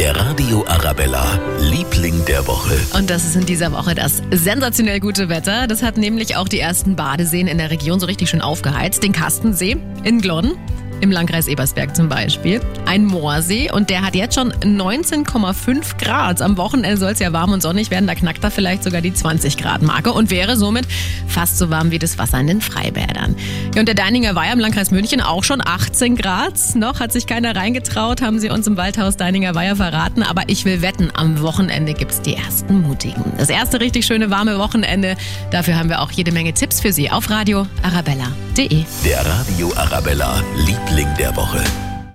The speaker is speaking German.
Der Radio Arabella, Liebling der Woche. Und das ist in dieser Woche das sensationell gute Wetter. Das hat nämlich auch die ersten Badeseen in der Region so richtig schön aufgeheizt. Den Kastensee in Glonn, im Landkreis Ebersberg zum Beispiel. Ein Moorsee und der hat jetzt schon 19,5 Grad. Am Wochenende soll es ja warm und sonnig werden. Da knackt er vielleicht sogar die 20 Grad Marke und wäre somit fast so warm wie das Wasser in den Freibädern. Ja, und der Deininger Weiher im Landkreis München auch schon 18 Grad. Noch hat sich keiner reingetraut, haben sie uns im Waldhaus Deininger Weiher verraten. Aber ich will wetten, am Wochenende gibt es die ersten Mutigen. Das erste richtig schöne warme Wochenende. Dafür haben wir auch jede Menge Tipps für Sie auf Radio Arabella.de. Der Radio Arabella, Liebling der Woche.